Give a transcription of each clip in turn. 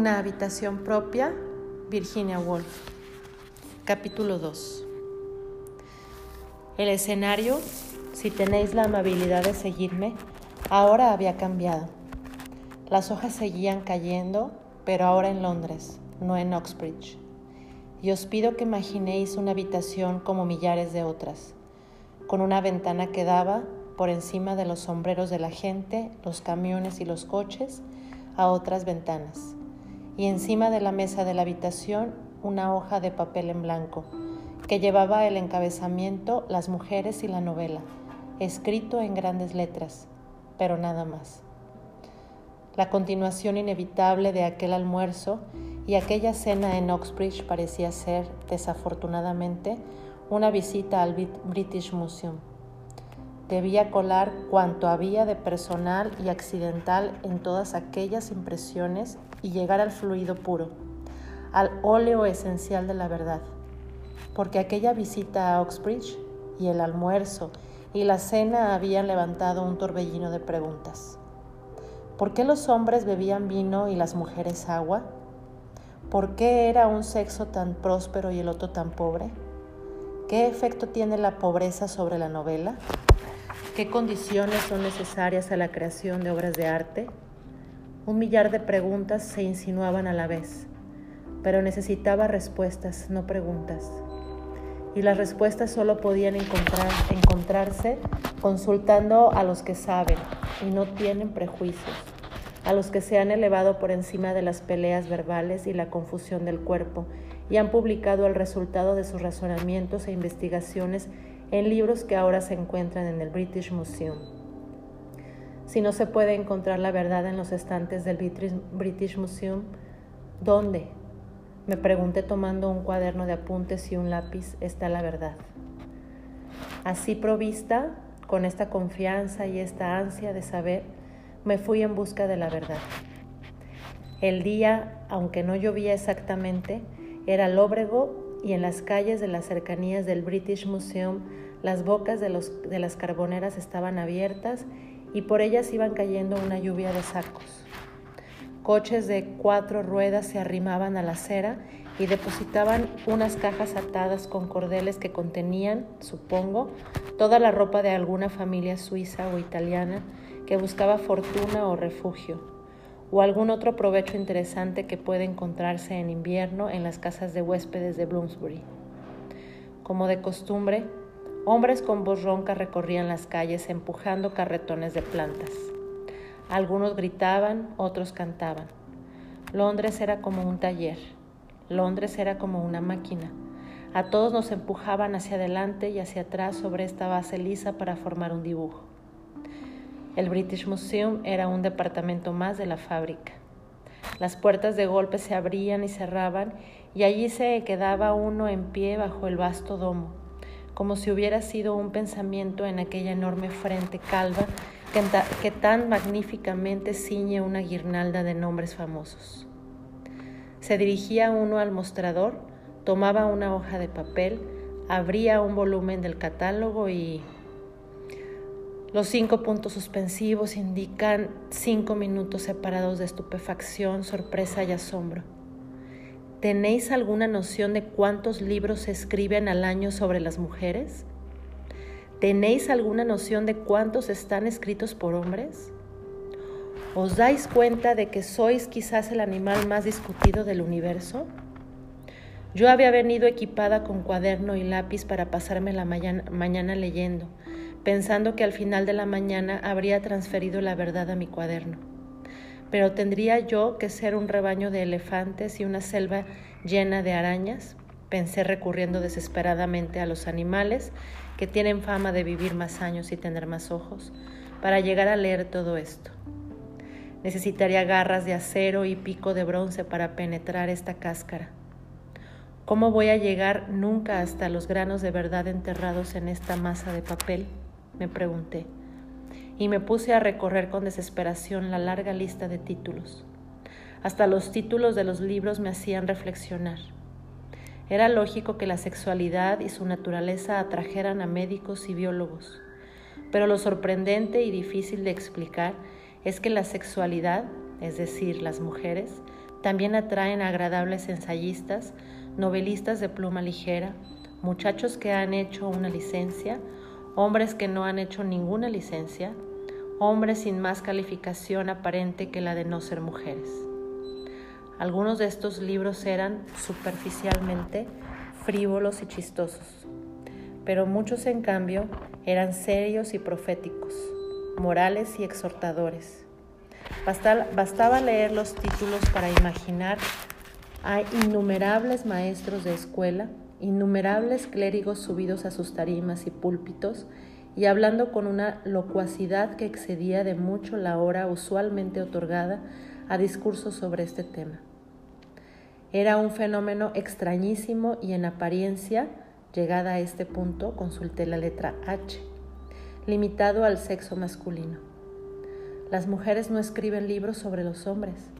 Una habitación propia, Virginia Woolf. Capítulo 2. El escenario, si tenéis la amabilidad de seguirme, ahora había cambiado. Las hojas seguían cayendo, pero ahora en Londres, no en Oxbridge. Y os pido que imaginéis una habitación como millares de otras, con una ventana que daba por encima de los sombreros de la gente, los camiones y los coches, a otras ventanas y encima de la mesa de la habitación una hoja de papel en blanco que llevaba el encabezamiento Las mujeres y la novela, escrito en grandes letras, pero nada más. La continuación inevitable de aquel almuerzo y aquella cena en Oxbridge parecía ser, desafortunadamente, una visita al British Museum. Debía colar cuanto había de personal y accidental en todas aquellas impresiones y llegar al fluido puro, al óleo esencial de la verdad. Porque aquella visita a Oxbridge y el almuerzo y la cena habían levantado un torbellino de preguntas. ¿Por qué los hombres bebían vino y las mujeres agua? ¿Por qué era un sexo tan próspero y el otro tan pobre? ¿Qué efecto tiene la pobreza sobre la novela? ¿Qué condiciones son necesarias a la creación de obras de arte? Un millar de preguntas se insinuaban a la vez, pero necesitaba respuestas, no preguntas. Y las respuestas solo podían encontrarse consultando a los que saben y no tienen prejuicios, a los que se han elevado por encima de las peleas verbales y la confusión del cuerpo y han publicado el resultado de sus razonamientos e investigaciones en libros que ahora se encuentran en el British Museum. Si no se puede encontrar la verdad en los estantes del British Museum, ¿dónde? Me pregunté tomando un cuaderno de apuntes y un lápiz, está la verdad. Así provista, con esta confianza y esta ansia de saber, me fui en busca de la verdad. El día, aunque no llovía exactamente, era lóbrego y en las calles de las cercanías del British Museum las bocas de, los, de las carboneras estaban abiertas y por ellas iban cayendo una lluvia de sacos. Coches de cuatro ruedas se arrimaban a la acera y depositaban unas cajas atadas con cordeles que contenían, supongo, toda la ropa de alguna familia suiza o italiana que buscaba fortuna o refugio, o algún otro provecho interesante que puede encontrarse en invierno en las casas de huéspedes de Bloomsbury. Como de costumbre, Hombres con voz ronca recorrían las calles empujando carretones de plantas. Algunos gritaban, otros cantaban. Londres era como un taller. Londres era como una máquina. A todos nos empujaban hacia adelante y hacia atrás sobre esta base lisa para formar un dibujo. El British Museum era un departamento más de la fábrica. Las puertas de golpe se abrían y cerraban y allí se quedaba uno en pie bajo el vasto domo como si hubiera sido un pensamiento en aquella enorme frente calva que, tan magníficamente ciñe una guirnalda de nombres famosos. Se dirigía uno al mostrador, tomaba una hoja de papel, abría un volumen del catálogo y los cinco puntos suspensivos indican cinco minutos separados de estupefacción, sorpresa y asombro. ¿Tenéis alguna noción de cuántos libros se escriben al año sobre las mujeres? ¿Tenéis alguna noción de cuántos están escritos por hombres? ¿Os dais cuenta de que sois quizás el animal más discutido del universo? Yo había venido equipada con cuaderno y lápiz para pasarme la mañana, leyendo, pensando que al final de la mañana habría transferido la verdad a mi cuaderno pero tendría yo que ser un rebaño de elefantes y una selva llena de arañas, pensé recurriendo desesperadamente a los animales que tienen fama de vivir más años y tener más ojos, para llegar a leer todo esto. Necesitaría garras de acero y pico de bronce para penetrar esta cáscara. ¿Cómo voy a llegar nunca hasta los granos de verdad enterrados en esta masa de papel? Me pregunté y me puse a recorrer con desesperación la larga lista de títulos. Hasta los títulos de los libros me hacían reflexionar. Era lógico que la sexualidad y su naturaleza atrajeran a médicos y biólogos, pero lo sorprendente y difícil de explicar es que la sexualidad, es decir, las mujeres, También atraen agradables ensayistas, novelistas de pluma ligera, muchachos que han hecho una licencia, hombres que no han hecho ninguna licencia, hombres sin más calificación aparente que la de no ser mujeres. Algunos de estos libros eran superficialmente frívolos y chistosos, pero muchos en cambio eran serios y proféticos, morales y exhortadores. Bastaba leer los títulos para imaginar a innumerables maestros de escuela, innumerables clérigos subidos a sus tarimas y púlpitos y hablando con una locuacidad que excedía de mucho la hora usualmente otorgada a discursos sobre este tema. Era un fenómeno extrañísimo y en apariencia, llegada a este punto, consulté la letra H, limitado al sexo masculino. Las mujeres no escriben libros sobre los hombres,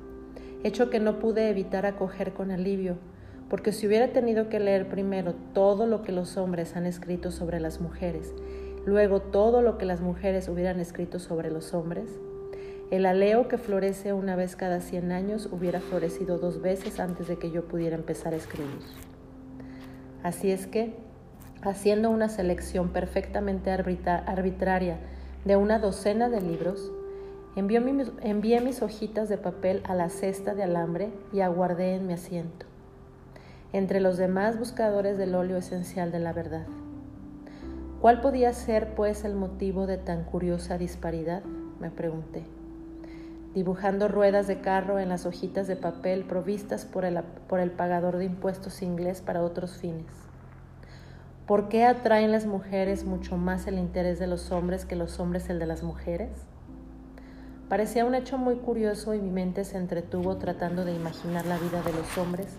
hecho que no pude evitar acoger con alivio, porque si hubiera tenido que leer primero todo lo que los hombres han escrito sobre las mujeres, luego todo lo que las mujeres hubieran escrito sobre los hombres, el aleo que florece una vez cada 100 años hubiera florecido dos veces antes de que yo pudiera empezar a escribir. Así es que, haciendo una selección perfectamente arbitraria de una docena de libros, envié mis hojitas de papel a la cesta de alambre y aguardé en mi asiento, entre los demás buscadores del óleo esencial de la verdad. ¿Cuál podía ser, pues, el motivo de tan curiosa disparidad? me pregunté dibujando ruedas de carro en las hojitas de papel provistas por el, por el pagador de impuestos inglés para otros fines. ¿Por qué atraen las mujeres mucho más el interés de los hombres que los hombres el de las mujeres? Parecía un hecho muy curioso y mi mente se entretuvo tratando de imaginar la vida de los hombres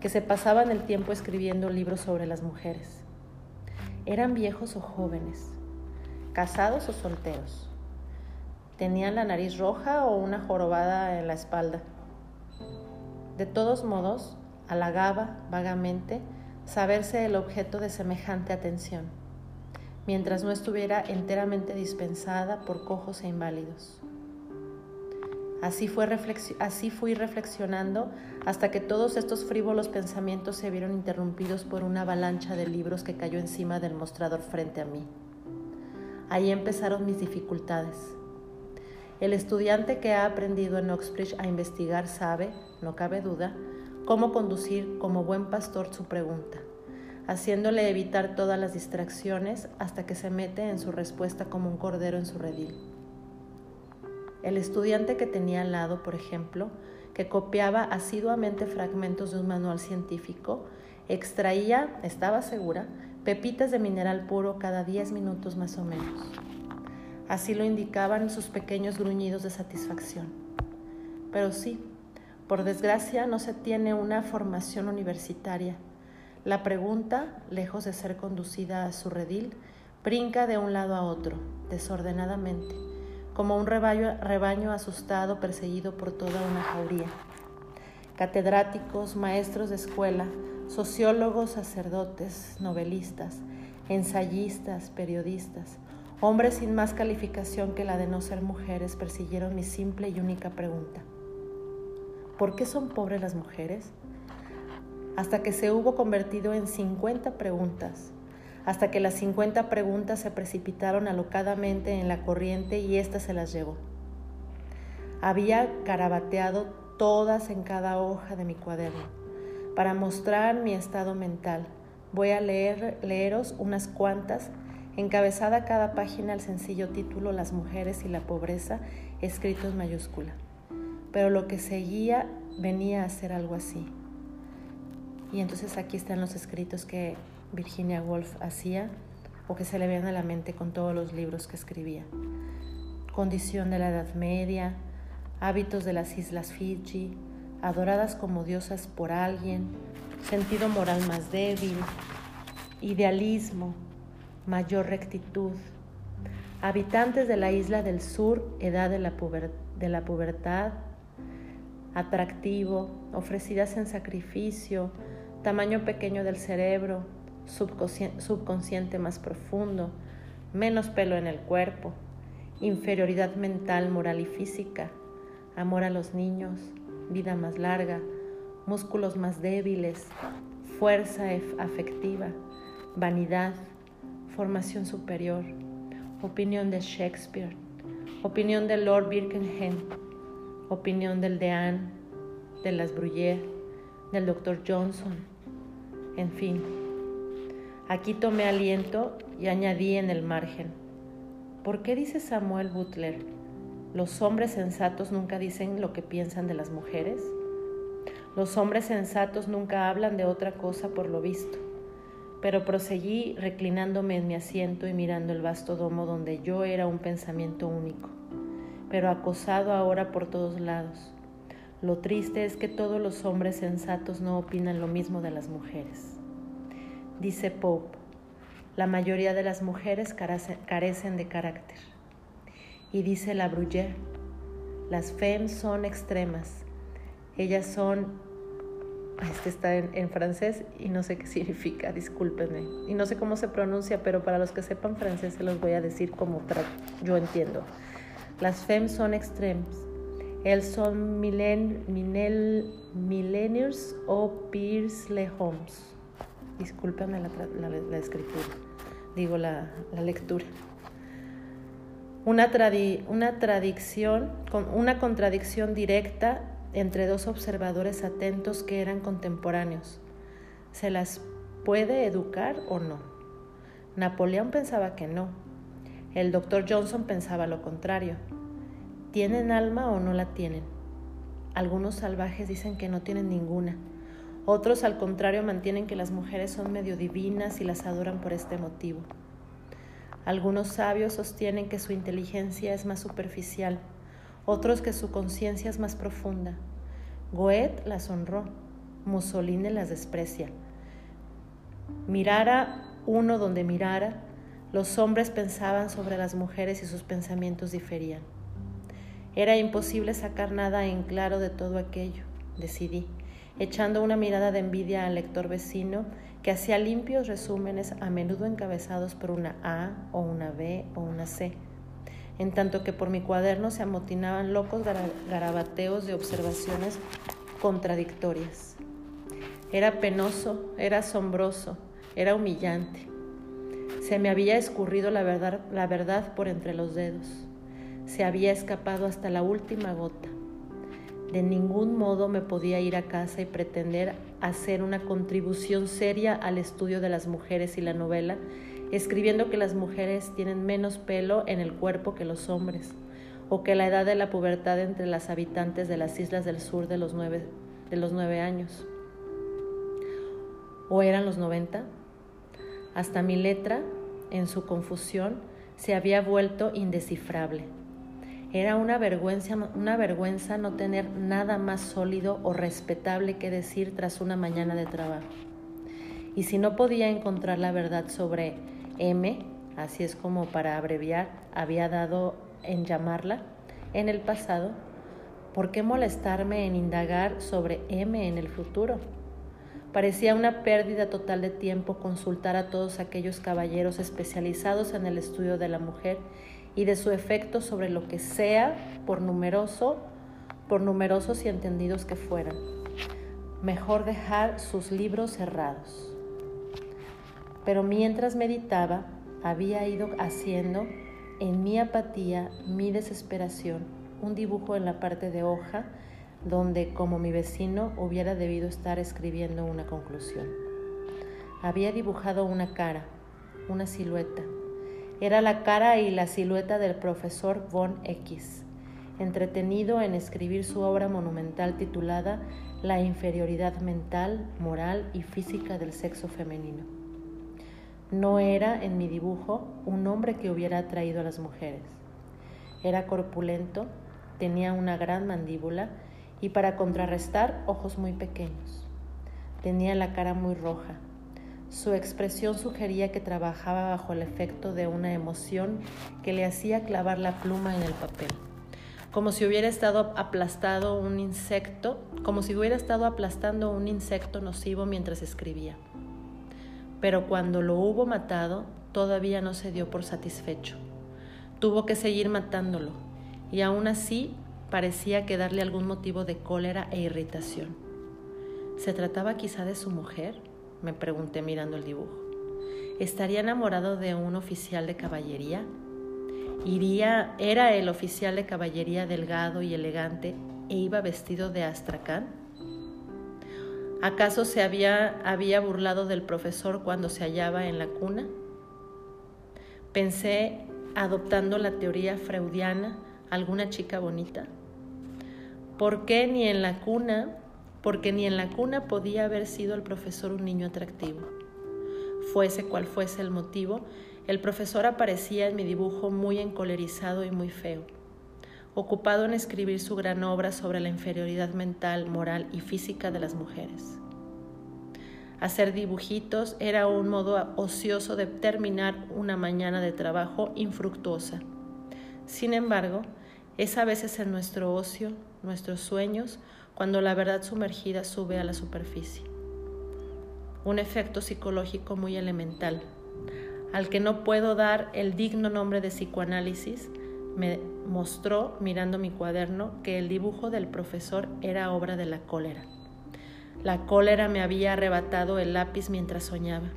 que se pasaban el tiempo escribiendo libros sobre las mujeres. ¿Eran viejos o jóvenes? ¿Casados o solteros? ¿Tenían la nariz roja o una jorobada en la espalda? De todos modos, halagaba vagamente saberse el objeto de semejante atención, mientras no estuviera enteramente dispensada por cojos e inválidos. Así, fue así fui reflexionando hasta que todos estos frívolos pensamientos se vieron interrumpidos por una avalancha de libros que cayó encima del mostrador frente a mí. Ahí empezaron mis dificultades. El estudiante que ha aprendido en Oxbridge a investigar sabe, no cabe duda, cómo conducir como buen pastor su pregunta, haciéndole evitar todas las distracciones hasta que se mete en su respuesta como un cordero en su redil. El estudiante que tenía al lado, por ejemplo, que copiaba asiduamente fragmentos de un manual científico, extraía, estaba segura, pepitas de mineral puro cada 10 minutos más o menos. Así lo indicaban sus pequeños gruñidos de satisfacción. Pero sí, por desgracia no se tiene una formación universitaria. La pregunta, lejos de ser conducida a su redil, brinca de un lado a otro, desordenadamente, como un rebaño, rebaño asustado perseguido por toda una jauría. Catedráticos, maestros de escuela, sociólogos, sacerdotes, novelistas, ensayistas, periodistas, Hombres sin más calificación que la de no ser mujeres persiguieron mi simple y única pregunta. ¿Por qué son pobres las mujeres? Hasta que se hubo convertido en 50 preguntas, hasta que las 50 preguntas se precipitaron alocadamente en la corriente y ésta se las llevó. Había carabateado todas en cada hoja de mi cuaderno. Para mostrar mi estado mental, voy a leer, leeros unas cuantas encabezada cada página el sencillo título Las mujeres y la pobreza, escrito en mayúscula. Pero lo que seguía venía a ser algo así. Y entonces aquí están los escritos que Virginia Woolf hacía o que se le veían a la mente con todos los libros que escribía. Condición de la Edad Media, hábitos de las Islas Fiji, adoradas como diosas por alguien, sentido moral más débil, idealismo, mayor rectitud. Habitantes de la isla del sur, edad de la pubertad, atractivo, ofrecidas en sacrificio, tamaño pequeño del cerebro, subconsciente más profundo, menos pelo en el cuerpo, inferioridad mental, moral y física, amor a los niños, vida más larga, músculos más débiles, fuerza afectiva, vanidad, formación superior, opinión de Shakespeare, opinión de Lord Birkenhead, opinión del Dean, de las Bruyère, del Dr. Johnson, en fin. Aquí tomé aliento y añadí en el margen. ¿Por qué dice Samuel Butler? ¿Los hombres sensatos nunca dicen lo que piensan de las mujeres? Los hombres sensatos nunca hablan de otra cosa por lo visto. Pero proseguí reclinándome en mi asiento y mirando el vasto domo donde yo era un pensamiento único, pero acosado ahora por todos lados. Lo triste es que todos los hombres sensatos no opinan lo mismo de las mujeres. Dice Pope, la mayoría de las mujeres carecen de carácter. Y dice la Bruyère, las femmes son extremas. Ellas son este está en, francés y no sé qué significa, discúlpenme. Y no sé cómo se pronuncia, pero para los que sepan francés se los voy a decir como yo entiendo. Las femmes son extremes. Elles son millen, millennials o peers les homes. Discúlpenme la, escritura, digo la, lectura. Una, una contradicción directa entre dos observadores atentos que eran contemporáneos. ¿Se las puede educar o no? Napoleón pensaba que no. El doctor Johnson pensaba lo contrario. ¿Tienen alma o no la tienen? Algunos salvajes dicen que no tienen ninguna. Otros, al contrario, mantienen que las mujeres son medio divinas y las adoran por este motivo. Algunos sabios sostienen que su inteligencia es más superficial otros que su conciencia es más profunda. Goethe las honró, Mussolini las desprecia. Mirara uno donde mirara, los hombres pensaban sobre las mujeres y sus pensamientos diferían. Era imposible sacar nada en claro de todo aquello, decidí, echando una mirada de envidia al lector vecino que hacía limpios resúmenes a menudo encabezados por una A o una B o una C en tanto que por mi cuaderno se amotinaban locos garabateos de observaciones contradictorias. Era penoso, era asombroso, era humillante. Se me había escurrido la verdad, la verdad por entre los dedos. Se había escapado hasta la última gota. De ningún modo me podía ir a casa y pretender hacer una contribución seria al estudio de las mujeres y la novela escribiendo que las mujeres tienen menos pelo en el cuerpo que los hombres, o que la edad de la pubertad entre las habitantes de las islas del sur de los nueve, de los nueve años. ¿O eran los noventa? Hasta mi letra, en su confusión, se había vuelto indescifrable. Era una vergüenza, una vergüenza no tener nada más sólido o respetable que decir tras una mañana de trabajo. Y si no podía encontrar la verdad sobre M, así es como para abreviar, había dado en llamarla en el pasado, ¿por qué molestarme en indagar sobre M en el futuro? Parecía una pérdida total de tiempo consultar a todos aquellos caballeros especializados en el estudio de la mujer y de su efecto sobre lo que sea, por numeroso, por numerosos y entendidos que fueran. Mejor dejar sus libros cerrados pero mientras meditaba había ido haciendo en mi apatía, mi desesperación, un dibujo en la parte de hoja donde, como mi vecino, hubiera debido estar escribiendo una conclusión. Había dibujado una cara, una silueta. Era la cara y la silueta del profesor Von X, entretenido en escribir su obra monumental titulada La inferioridad mental, moral y física del sexo femenino. No era en mi dibujo un hombre que hubiera atraído a las mujeres. Era corpulento, tenía una gran mandíbula y para contrarrestar ojos muy pequeños. Tenía la cara muy roja. Su expresión sugería que trabajaba bajo el efecto de una emoción que le hacía clavar la pluma en el papel, como si hubiera estado aplastado un insecto, como si hubiera estado aplastando un insecto nocivo mientras escribía pero cuando lo hubo matado todavía no se dio por satisfecho. Tuvo que seguir matándolo y aún así parecía que darle algún motivo de cólera e irritación. ¿Se trataba quizá de su mujer? Me pregunté mirando el dibujo. ¿Estaría enamorado de un oficial de caballería? Iría, era el oficial de caballería delgado y elegante e iba vestido de astracán. ¿Acaso se había, había burlado del profesor cuando se hallaba en la cuna? Pensé, adoptando la teoría freudiana, alguna chica bonita. ¿Por qué ni en la cuna? Porque ni en la cuna podía haber sido el profesor un niño atractivo. Fuese cual fuese el motivo, el profesor aparecía en mi dibujo muy encolerizado y muy feo, ocupado en escribir su gran obra sobre la inferioridad mental, moral y física de las mujeres. Hacer dibujitos era un modo ocioso de terminar una mañana de trabajo infructuosa. Sin embargo, es a veces en nuestro ocio, nuestros sueños, cuando la verdad sumergida sube a la superficie. Un efecto psicológico muy elemental, al que no puedo dar el digno nombre de psicoanálisis, me mostró, mirando mi cuaderno, que el dibujo del profesor era obra de la cólera. La cólera me había arrebatado el lápiz mientras soñaba.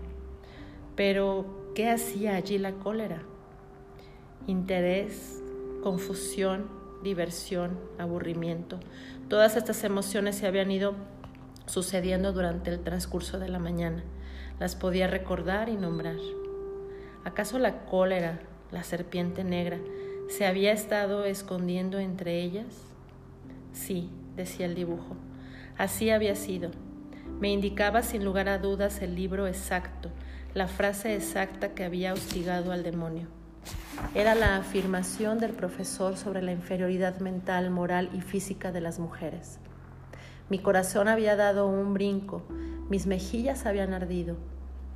Pero, ¿qué hacía allí la cólera? Interés, confusión, diversión, aburrimiento. Todas estas emociones se habían ido sucediendo durante el transcurso de la mañana. Las podía recordar y nombrar. ¿Acaso la cólera, la serpiente negra, se había estado escondiendo entre ellas? Sí, decía el dibujo, así había sido. Me indicaba sin lugar a dudas el libro exacto, la frase exacta que había hostigado al demonio. Era la afirmación del profesor sobre la inferioridad mental, moral y física de las mujeres. Mi corazón había dado un brinco, mis mejillas habían ardido,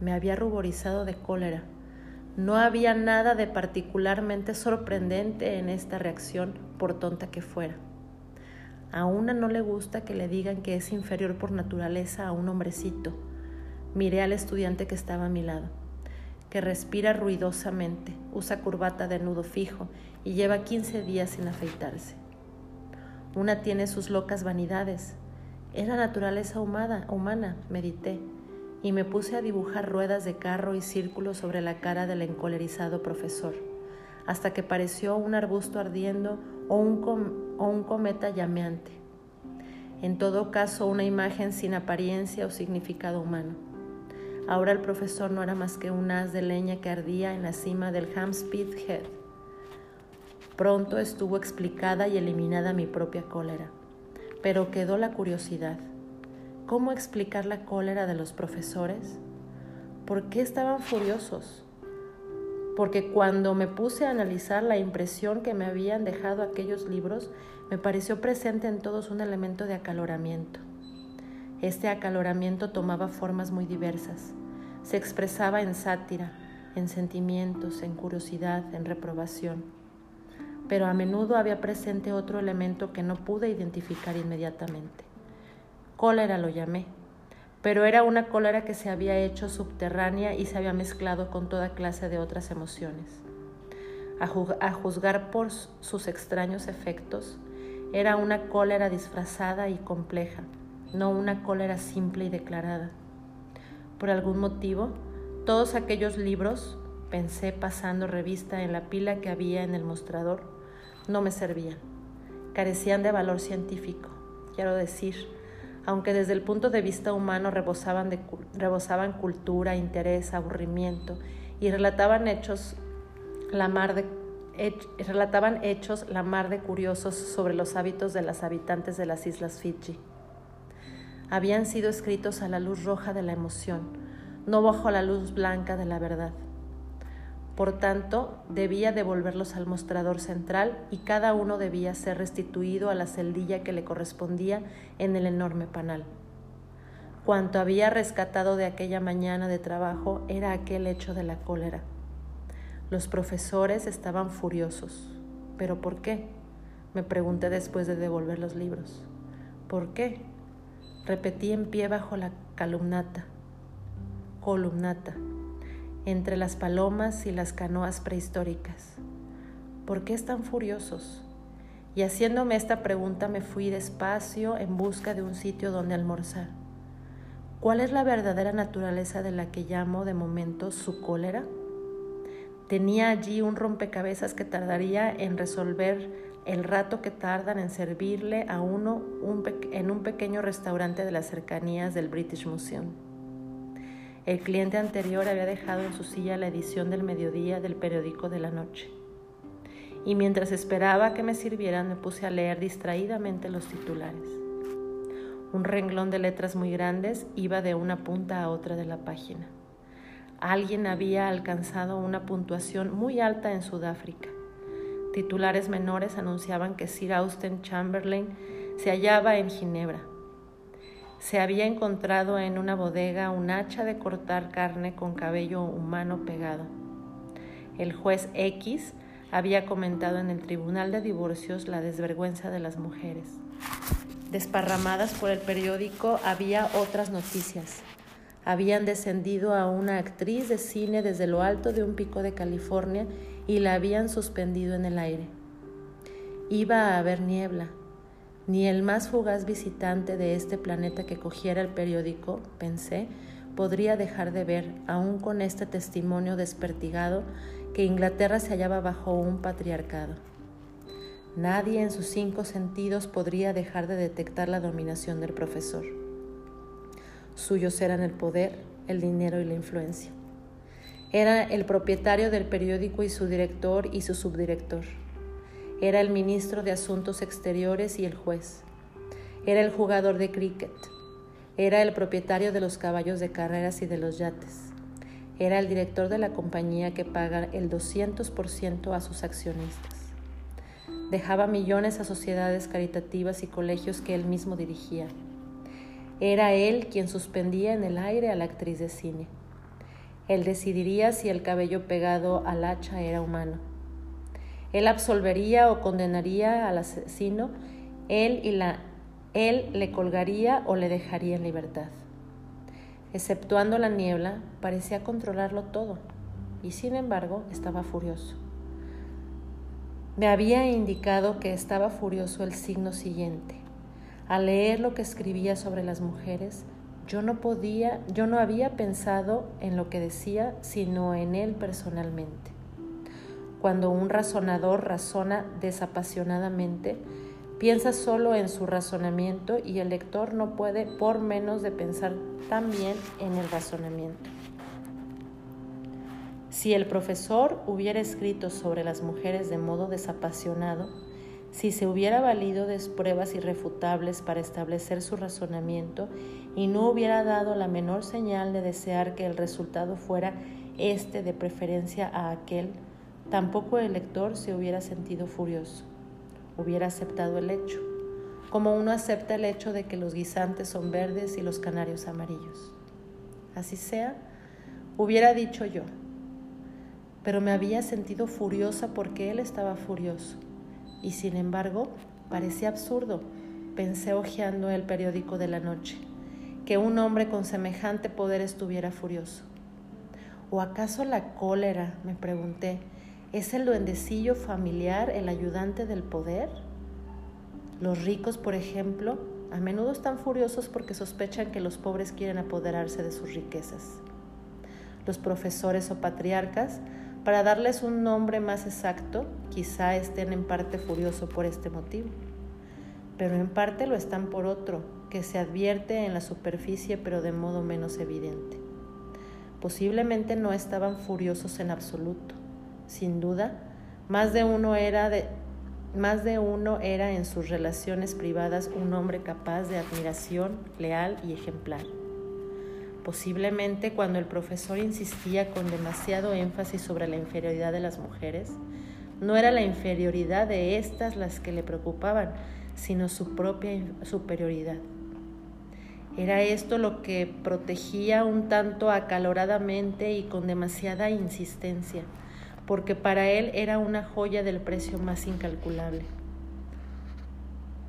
me había ruborizado de cólera no había nada de particularmente sorprendente en esta reacción, por tonta que fuera. A una no le gusta que le digan que es inferior por naturaleza a un hombrecito. Miré al estudiante que estaba a mi lado, que respira ruidosamente, usa corbata de nudo fijo y lleva 15 días sin afeitarse. Una tiene sus locas vanidades. Es la naturaleza humana, humana, medité y me puse a dibujar ruedas de carro y círculos sobre la cara del encolerizado profesor, hasta que pareció un arbusto ardiendo o un, o un cometa llameante. En todo caso, una imagen sin apariencia o significado humano. Ahora el profesor no era más que un haz de leña que ardía en la cima del Hampstead Head. Pronto estuvo explicada y eliminada mi propia cólera, pero quedó la curiosidad. ¿Cómo explicar la cólera de los profesores? ¿Por qué estaban furiosos? Porque cuando me puse a analizar la impresión que me habían dejado aquellos libros, me pareció presente en todos un elemento de acaloramiento. Este acaloramiento tomaba formas muy diversas. Se expresaba en sátira, en sentimientos, en curiosidad, en reprobación. Pero a menudo había presente otro elemento que no pude identificar inmediatamente. Cólera lo llamé, pero era una cólera que se había hecho subterránea y se había mezclado con toda clase de otras emociones. A, juzgar por sus extraños efectos, era una cólera disfrazada y compleja, no una cólera simple y declarada. Por algún motivo, todos aquellos libros, pensé pasando revista en la pila que había en el mostrador, no me servían. Carecían de valor científico, quiero decir, aunque desde el punto de vista humano rebosaban, rebosaban cultura, interés, aburrimiento y relataban hechos la mar de relataban hechos la mar de curiosos sobre los hábitos de las habitantes de las islas Fiji. Habían sido escritos a la luz roja de la emoción, no bajo la luz blanca de la verdad. Por tanto, debía devolverlos al mostrador central y cada uno debía ser restituido a la celdilla que le correspondía en el enorme panal. Cuanto había rescatado de aquella mañana de trabajo era aquel hecho de la cólera. Los profesores estaban furiosos. ¿Pero por qué? Me pregunté después de devolver los libros. ¿Por qué? Repetí en pie bajo la columnata. Columnata entre las palomas y las canoas prehistóricas. ¿Por qué están furiosos? y haciéndome esta pregunta me fui despacio en busca de un sitio donde almorzar. ¿Cuál es la verdadera naturaleza de la que llamo de momento su cólera? Tenía allí un rompecabezas que tardaría en resolver el rato que tardan en servirle a uno en un pequeño restaurante de las cercanías del British Museum. El cliente anterior había dejado en su silla la edición del mediodía del periódico de la noche y mientras esperaba que me sirvieran me puse a leer distraídamente los titulares. Un renglón de letras muy grandes iba de una punta a otra de la página. Alguien había alcanzado una puntuación muy alta en Sudáfrica. Titulares menores anunciaban que Sir Austen Chamberlain se hallaba en Ginebra. Se había encontrado en una bodega un hacha de cortar carne con cabello humano pegado. El juez X había comentado en el Tribunal de Divorcios la desvergüenza de las mujeres. Desparramadas por el periódico había otras noticias. Habían descendido a una actriz de cine desde lo alto de un pico de California y la habían suspendido en el aire. Iba a haber niebla. Ni el más fugaz visitante de este planeta que cogiera el periódico, pensé, podría dejar de ver, aún con este testimonio despertigado, que Inglaterra se hallaba bajo un patriarcado. Nadie en sus cinco sentidos podría dejar de detectar la dominación del profesor. Suyos eran el poder, el dinero y la influencia. Era el propietario del periódico y su director y su subdirector. Era el ministro de Asuntos Exteriores y el juez. Era el jugador de cricket. Era el propietario de los caballos de carreras y de los yates. Era el director de la compañía que paga el 200% a sus accionistas. Dejaba millones a sociedades caritativas y colegios que él mismo dirigía. Era él quien suspendía en el aire a la actriz de cine. Él decidiría si el cabello pegado al hacha era humano. Él absolvería o condenaría al asesino, él, y la, él le colgaría o le dejaría en libertad. Exceptuando la niebla, parecía controlarlo todo, y sin embargo estaba furioso. Me había indicado que estaba furioso el signo siguiente. Al leer lo que escribía sobre las mujeres, yo no podía, yo no había pensado en lo que decía, sino en él personalmente. Cuando un razonador razona desapasionadamente, Piensa solo en su razonamiento y el lector no puede por menos de pensar también en el razonamiento. Si el profesor hubiera escrito sobre las mujeres de modo desapasionado, si se hubiera valido de pruebas irrefutables para establecer su razonamiento y no hubiera dado la menor señal de desear que el resultado fuera este de preferencia a aquel, tampoco el lector se hubiera sentido furioso. Hubiera aceptado el hecho, como uno acepta el hecho de que los guisantes son verdes y los canarios amarillos. Así sea, hubiera dicho yo, pero me había sentido furiosa porque él estaba furioso, y sin embargo parecía absurdo, pensé hojeando el periódico de la noche, que un hombre con semejante poder estuviera furioso. ¿O acaso la cólera? me pregunté, ¿Es el duendecillo familiar el ayudante del poder? Los ricos, por ejemplo, a menudo están furiosos porque sospechan que los pobres quieren apoderarse de sus riquezas. Los profesores o patriarcas, para darles un nombre más exacto, quizá estén en parte furiosos por este motivo, pero en parte lo están por otro, que se advierte en la superficie pero de modo menos evidente. Posiblemente no estaban furiosos en absoluto, sin duda, más de uno era de más de uno era en sus relaciones privadas un hombre capaz de admiración, leal y ejemplar. Posiblemente cuando el profesor insistía con demasiado énfasis sobre la inferioridad de las mujeres, no era la inferioridad de éstas las que le preocupaban, sino su propia superioridad. Era esto lo que protegía un tanto acaloradamente y con demasiada insistencia porque para él era una joya del precio más incalculable.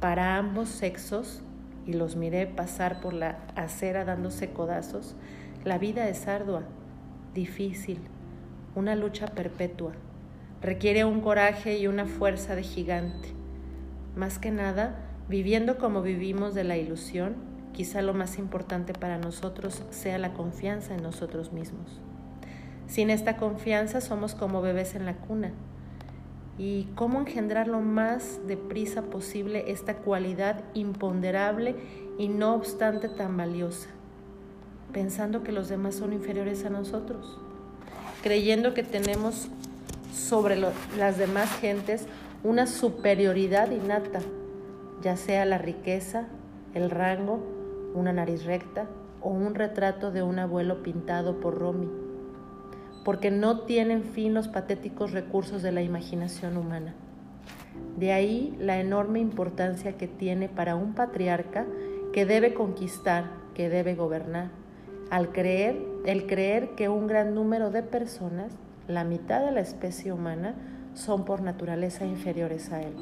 Para ambos sexos, y los miré pasar por la acera dándose codazos, la vida es ardua, difícil, una lucha perpetua. Requiere un coraje y una fuerza de gigante. Más que nada, viviendo como vivimos de la ilusión, quizá lo más importante para nosotros sea la confianza en nosotros mismos. Sin esta confianza somos como bebés en la cuna. ¿Y cómo engendrar lo más deprisa posible esta cualidad imponderable y no obstante tan valiosa? Pensando que los demás son inferiores a nosotros, creyendo que tenemos sobre las demás gentes una superioridad innata, ya sea la riqueza, el rango, una nariz recta o un retrato de un abuelo pintado por Romy, porque no tienen fin los patéticos recursos de la imaginación humana. De ahí la enorme importancia que tiene para un patriarca que debe conquistar, que debe gobernar, al creer, el creer que un gran número de personas, la mitad de la especie humana, son por naturaleza inferiores a él.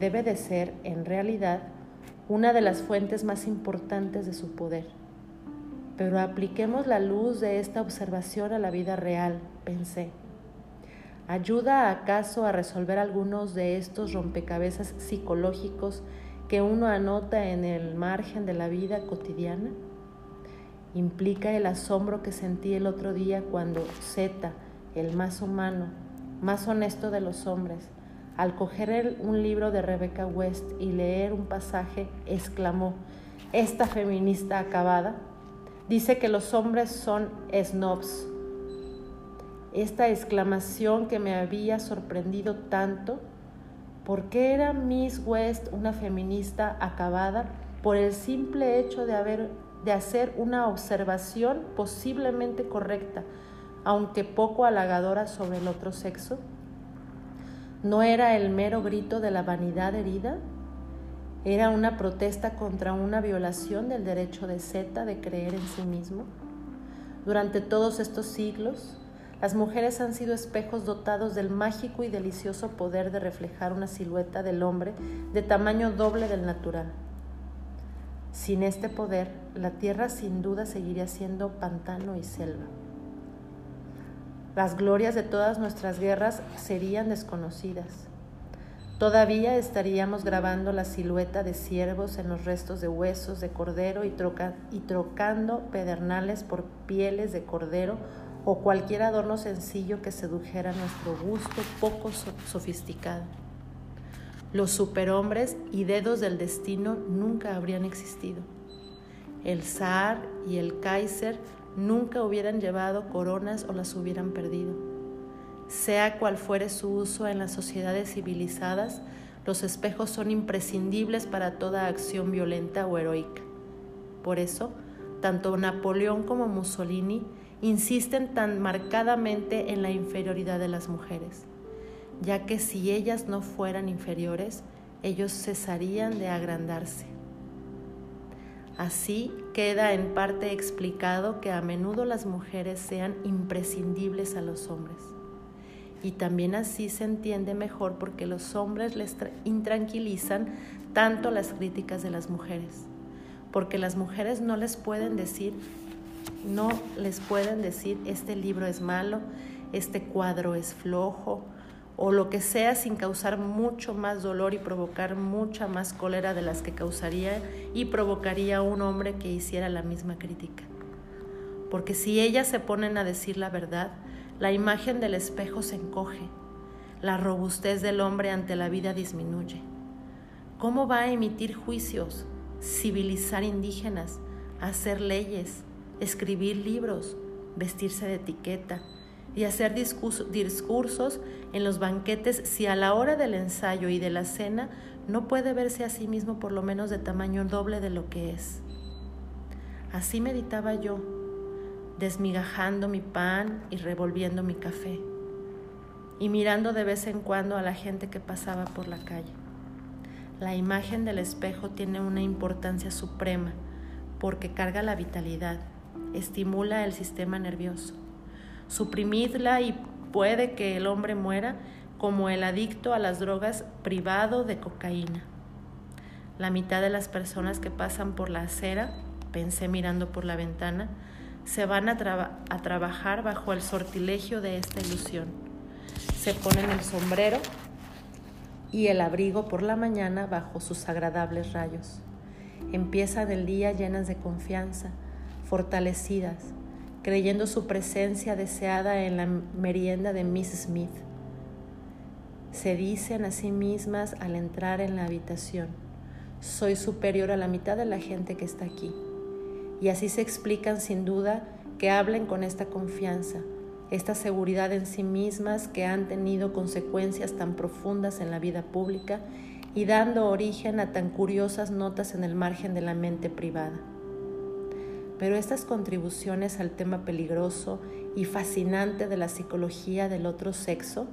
Debe de ser, en realidad, una de las fuentes más importantes de su poder. Pero apliquemos la luz de esta observación a la vida real, pensé. ¿Ayuda acaso a resolver algunos de estos rompecabezas psicológicos que uno anota en el margen de la vida cotidiana? Implica el asombro que sentí el otro día cuando Z, el más humano, más honesto de los hombres, al coger un libro de Rebecca West y leer un pasaje, exclamó, esta feminista acabada dice que los hombres son snobs. Esta exclamación que me había sorprendido tanto, ¿por qué era Miss West una feminista acabada? Por el simple hecho de, haber, de hacer una observación posiblemente correcta, aunque poco halagadora sobre el otro sexo? ¿No era el mero grito de la vanidad herida? ¿Era una protesta contra una violación del derecho de Zeta de creer en sí mismo? Durante todos estos siglos, las mujeres han sido espejos dotados del mágico y delicioso poder de reflejar una silueta del hombre de tamaño doble del natural. Sin este poder, la tierra sin duda seguiría siendo pantano y selva. Las glorias de todas nuestras guerras serían desconocidas. Todavía estaríamos grabando la silueta de ciervos en los restos de huesos de cordero y, trocando pedernales por pieles de cordero o cualquier adorno sencillo que sedujera nuestro gusto poco sofisticado. Los superhombres y dedos del destino nunca habrían existido. El zar y el kaiser nunca hubieran llevado coronas o las hubieran perdido. Sea cual fuere su uso en las sociedades civilizadas, los espejos son imprescindibles para toda acción violenta o heroica. Por eso, tanto Napoleón como Mussolini insisten tan marcadamente en la inferioridad de las mujeres, ya que si ellas no fueran inferiores, ellos cesarían de agrandarse. Así queda en parte explicado que a menudo las mujeres sean imprescindibles a los hombres. Y también así se entiende mejor porque los hombres les intranquilizan tanto las críticas de las mujeres. Porque las mujeres no les pueden decir, no les pueden decir, este libro es malo, este cuadro es flojo, o lo que sea sin causar mucho más dolor y provocar mucha más cólera de las que causaría y provocaría un hombre que hiciera la misma crítica. Porque si ellas se ponen a decir la verdad, la imagen del espejo se encoge, la robustez del hombre ante la vida disminuye. ¿Cómo va a emitir juicios, civilizar indígenas, hacer leyes, escribir libros, vestirse de etiqueta, y hacer discursos en los banquetes si a la hora del ensayo y de la cena no puede verse a sí mismo por lo menos de tamaño doble de lo que es. Así meditaba yo, desmigajando mi pan y revolviendo mi café, y mirando de vez en cuando a la gente que pasaba por la calle. La imagen del espejo tiene una importancia suprema porque carga la vitalidad, estimula el sistema nervioso suprimidla y puede que el hombre muera como el adicto a las drogas privado de cocaína. La mitad de las personas que pasan por la acera, pensé mirando por la ventana, se van a, a trabajar bajo el sortilegio de esta ilusión. Se ponen el sombrero y el abrigo por la mañana bajo sus agradables rayos. Empiezan el día llenas de confianza, fortalecidas, creyendo su presencia deseada en la merienda de Miss Smith. Se dicen a sí mismas al entrar en la habitación, soy superior a la mitad de la gente que está aquí. Y así se explican sin duda que hablen con esta confianza, esta seguridad en sí mismas que han tenido consecuencias tan profundas en la vida pública y dando origen a tan curiosas notas en el margen de la mente privada. Pero estas contribuciones al tema peligroso y fascinante de la psicología del otro sexo,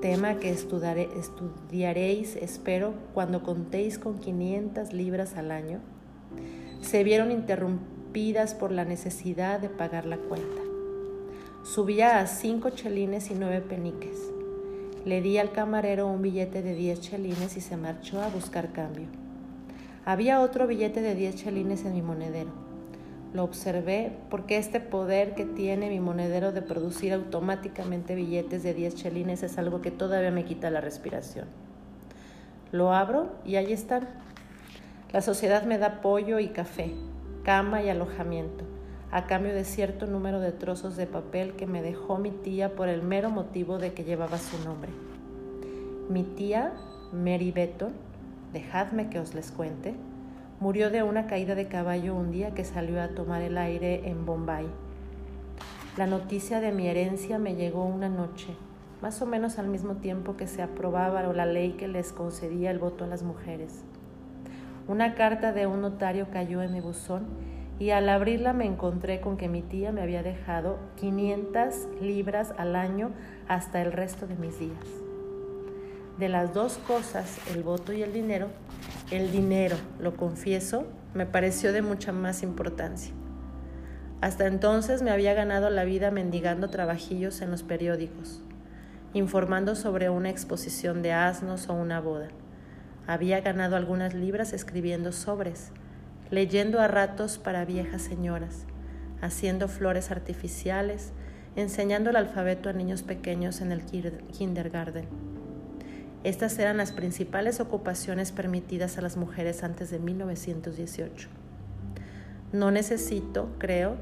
tema que estudiaréis, espero, cuando contéis con 500 libras al año, se vieron interrumpidas por la necesidad de pagar la cuenta. Subía a cinco chelines y nueve peniques. Le di al camarero un billete de diez chelines y se marchó a buscar cambio. Había otro billete de diez chelines en mi monedero. Lo observé porque este poder que tiene mi monedero de producir automáticamente billetes de diez chelines es algo que todavía me quita la respiración. Lo abro y ahí están. La sociedad me da pollo y café, cama y alojamiento a cambio de cierto número de trozos de papel que me dejó mi tía por el mero motivo de que llevaba su nombre. Mi tía, Mary Betton, dejadme que os les cuente, murió de una caída de caballo un día que salió a tomar el aire en Bombay. La noticia de mi herencia me llegó una noche, más o menos al mismo tiempo que se aprobaba la ley que les concedía el voto a las mujeres. Una carta de un notario cayó en mi buzón y al abrirla me encontré con que mi tía me había dejado 500 libras al año hasta el resto de mis días. De las dos cosas, el voto y el dinero, el dinero, lo confieso, me pareció de mucha más importancia. Hasta entonces me había ganado la vida mendigando trabajillos en los periódicos, informando sobre una exposición de asnos o una boda. Había ganado algunas libras escribiendo sobres, leyendo a ratos para viejas señoras, haciendo flores artificiales, enseñando el alfabeto a niños pequeños en el kindergarten. Estas eran las principales ocupaciones permitidas a las mujeres antes de 1918. No necesito, creo,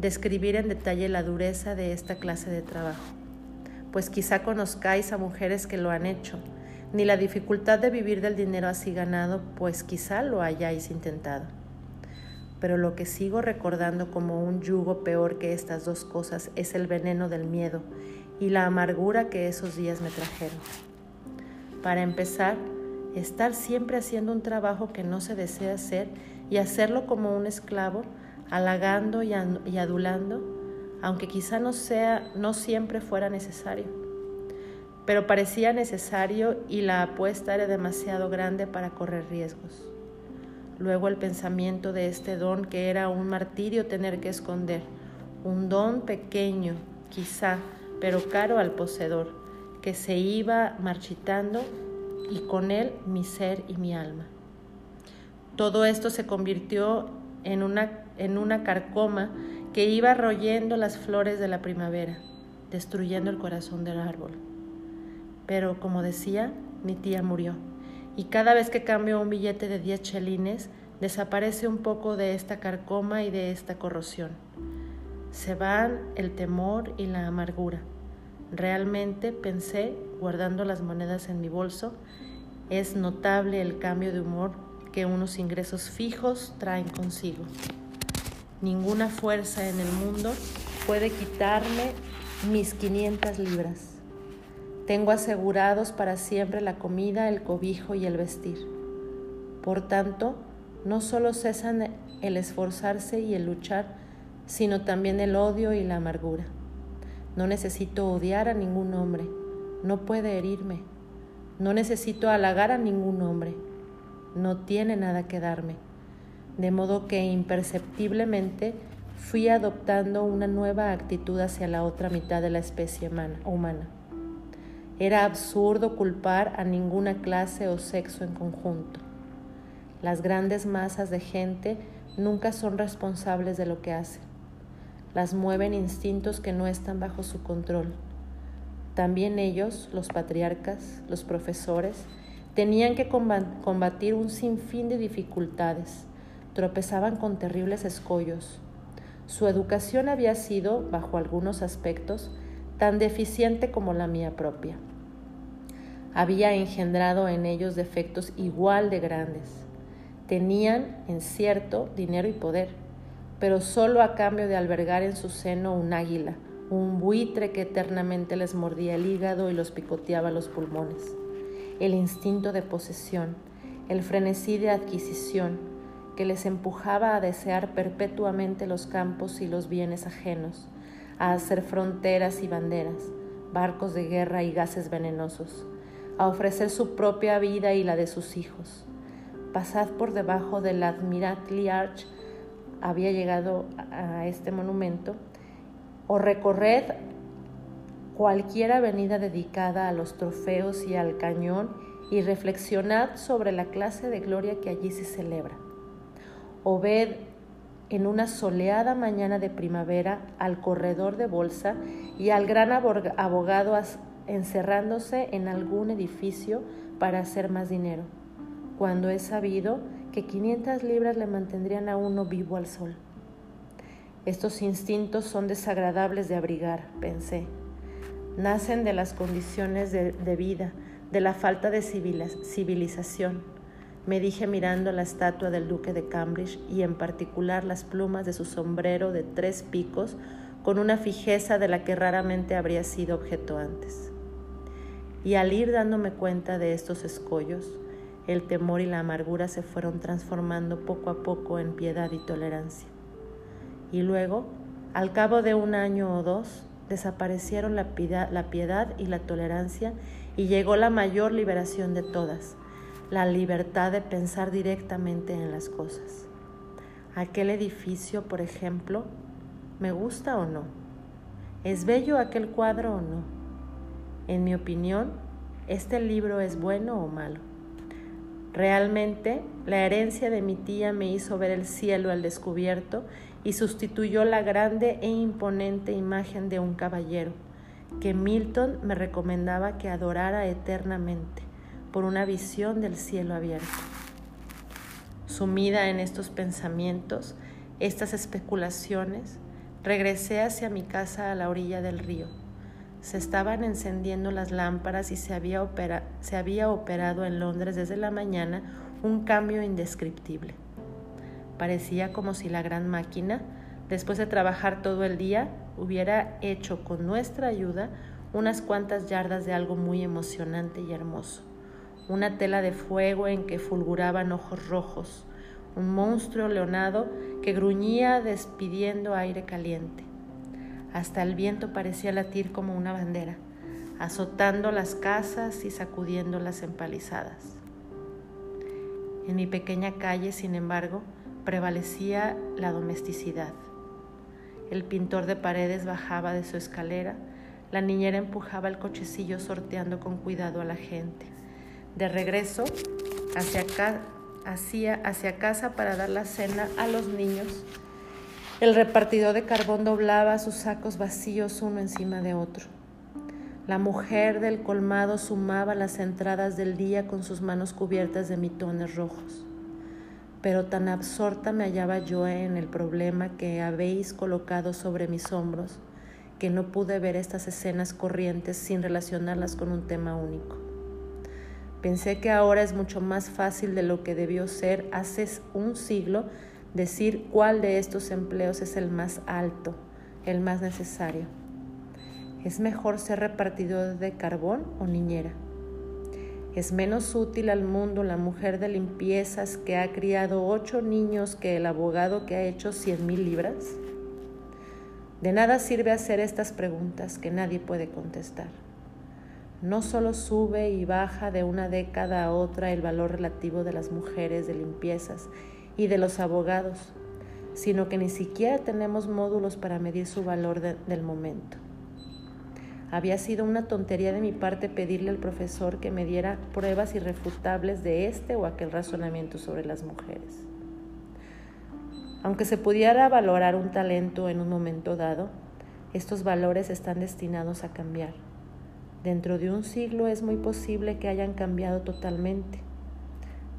describir en detalle la dureza de esta clase de trabajo, pues quizá conozcáis a mujeres que lo han hecho, ni la dificultad de vivir del dinero así ganado, pues quizá lo hayáis intentado pero lo que sigo recordando como un yugo peor que estas dos cosas es el veneno del miedo y la amargura que esos días me trajeron. Para empezar, estar siempre haciendo un trabajo que no se desea hacer y hacerlo como un esclavo, halagando y adulando, aunque quizá no sea no siempre fuera necesario. Pero parecía necesario y la apuesta era demasiado grande para correr riesgos. Luego el pensamiento de este don que era un martirio tener que esconder, un don pequeño, quizá, pero caro al poseedor, que se iba marchitando y con él mi ser y mi alma. Todo esto se convirtió en una, en una carcoma que iba royendo las flores de la primavera, destruyendo el corazón del árbol. Pero como decía, mi tía murió y cada vez que cambio un billete de 10 chelines, desaparece un poco de esta carcoma y de esta corrosión. Se van el temor y la amargura. Realmente pensé, guardando las monedas en mi bolso, es notable el cambio de humor que unos ingresos fijos traen consigo. Ninguna fuerza en el mundo puede quitarme mis 500 libras. Tengo asegurados para siempre la comida, el cobijo y el vestir. Por tanto, no solo cesan el esforzarse y el luchar, sino también el odio y la amargura. No necesito odiar a ningún hombre, no puede herirme. No necesito halagar a ningún hombre, no tiene nada que darme. De modo que imperceptiblemente fui adoptando una nueva actitud hacia la otra mitad de la especie humana. Era absurdo culpar a ninguna clase o sexo en conjunto. Las grandes masas de gente nunca son responsables de lo que hacen. Las mueven instintos que no están bajo su control. También ellos, los patriarcas, los profesores, tenían que combatir un sinfín de dificultades, tropezaban con terribles escollos. Su educación había sido, bajo algunos aspectos, tan deficiente como la mía propia. Había engendrado en ellos defectos igual de grandes. Tenían, en cierto, dinero y poder, pero solo a cambio de albergar en su seno un águila, un buitre que eternamente les mordía el hígado y los picoteaba los pulmones. El instinto de posesión, el frenesí de adquisición, que les empujaba a desear perpetuamente los campos y los bienes ajenos, a hacer fronteras y banderas, barcos de guerra y gases venenosos, a ofrecer su propia vida y la de sus hijos. Pasad por debajo del Admiralty Arch, había llegado a este monumento, o recorred cualquier avenida dedicada a los trofeos y al cañón y reflexionad sobre la clase de gloria que allí se celebra. O ved en una soleada mañana de primavera al corredor de bolsa y al gran abogado encerrándose en algún edificio para hacer más dinero, cuando he sabido que 500 libras le mantendrían a uno vivo al sol. Estos instintos son desagradables de abrigar, pensé. Nacen de las condiciones de, de vida, de la falta de civilización. Me dije mirando la estatua del duque de Cambridge y en particular las plumas de su sombrero de tres picos con una fijeza de la que raramente habría sido objeto antes. Y al ir dándome cuenta de estos escollos, el temor y la amargura se fueron transformando poco a poco en piedad y tolerancia. Y luego, al cabo de un año o dos, desaparecieron la piedad, la piedad y la tolerancia y llegó la mayor liberación de todas, la libertad de pensar directamente en las cosas. Aquel edificio, por ejemplo, ¿me gusta o no? ¿Es bello aquel cuadro o no? En mi opinión, ¿este libro es bueno o malo? Realmente, la herencia de mi tía me hizo ver el cielo al descubierto y sustituyó la grande e imponente imagen de un caballero que Milton me recomendaba que adorara eternamente por una visión del cielo abierto. Sumida en estos pensamientos, estas especulaciones, regresé hacia mi casa a la orilla del río. Se estaban encendiendo las lámparas y se había, operado en Londres desde la mañana un cambio indescriptible. Parecía como si la gran máquina, después de trabajar todo el día, hubiera hecho con nuestra ayuda unas cuantas yardas de algo muy emocionante y hermoso. Una tela de fuego en que fulguraban ojos rojos, un monstruo leonado que gruñía despidiendo aire caliente. Hasta el viento parecía latir como una bandera, azotando las casas y sacudiendo las empalizadas. En mi pequeña calle, sin embargo, prevalecía la domesticidad. El pintor de paredes bajaba de su escalera, la niñera empujaba el cochecillo sorteando con cuidado a la gente. De regreso hacia, hacia, casa para dar la cena a los niños, el repartidor de carbón doblaba sus sacos vacíos uno encima de otro. La mujer del colmado sumaba las entradas del día con sus manos cubiertas de mitones rojos. Pero tan absorta me hallaba yo en el problema que habéis colocado sobre mis hombros que no pude ver estas escenas corrientes sin relacionarlas con un tema único. Pensé que ahora es mucho más fácil de lo que debió ser hace un siglo decir cuál de estos empleos es el más alto, el más necesario. ¿Es mejor ser repartidor de carbón o niñera? ¿Es menos útil al mundo la mujer de limpiezas que ha criado ocho niños que el abogado que ha hecho cien mil libras? De nada sirve hacer estas preguntas que nadie puede contestar. No solo sube y baja de una década a otra el valor relativo de las mujeres de limpiezas y de los abogados, sino que ni siquiera tenemos módulos para medir su valor del momento. Había sido una tontería de mi parte pedirle al profesor que me diera pruebas irrefutables de este o aquel razonamiento sobre las mujeres. Aunque se pudiera valorar un talento en un momento dado, estos valores están destinados a cambiar. Dentro de un siglo es muy posible que hayan cambiado totalmente.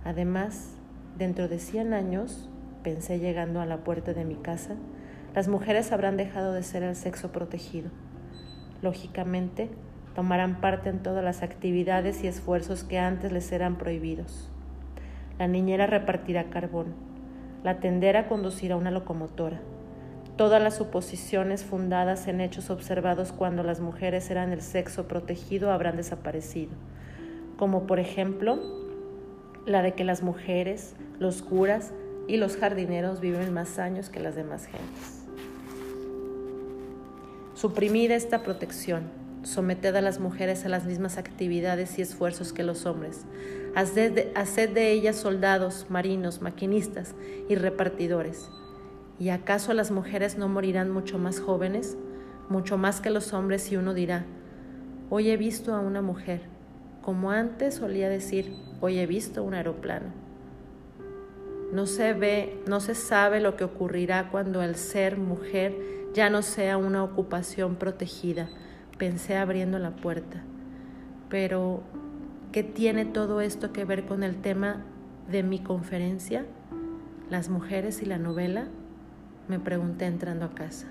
Además, dentro de 100 años, pensé llegando a la puerta de mi casa, las mujeres habrán dejado de ser el sexo protegido. Lógicamente, tomarán parte en todas las actividades y esfuerzos que antes les eran prohibidos. La niñera repartirá carbón, la tendera conducirá una locomotora. Todas las suposiciones fundadas en hechos observados cuando las mujeres eran el sexo protegido habrán desaparecido, como por ejemplo la de que las mujeres, los curas y los jardineros viven más años que las demás gentes. Suprimid esta protección, someted a las mujeres a las mismas actividades y esfuerzos que los hombres. Haced de, haced de ellas soldados, marinos, maquinistas y repartidores. ¿Y acaso las mujeres no morirán mucho más jóvenes, mucho más que los hombres? Y uno dirá, hoy he visto a una mujer, como antes solía decir, hoy he visto un aeroplano. No se ve, no se sabe lo que ocurrirá cuando el ser mujer ya no sea una ocupación protegida, pensé abriendo la puerta. Pero, ¿qué tiene todo esto que ver con el tema de mi conferencia? ¿Las mujeres y la novela? Me pregunté entrando a casa.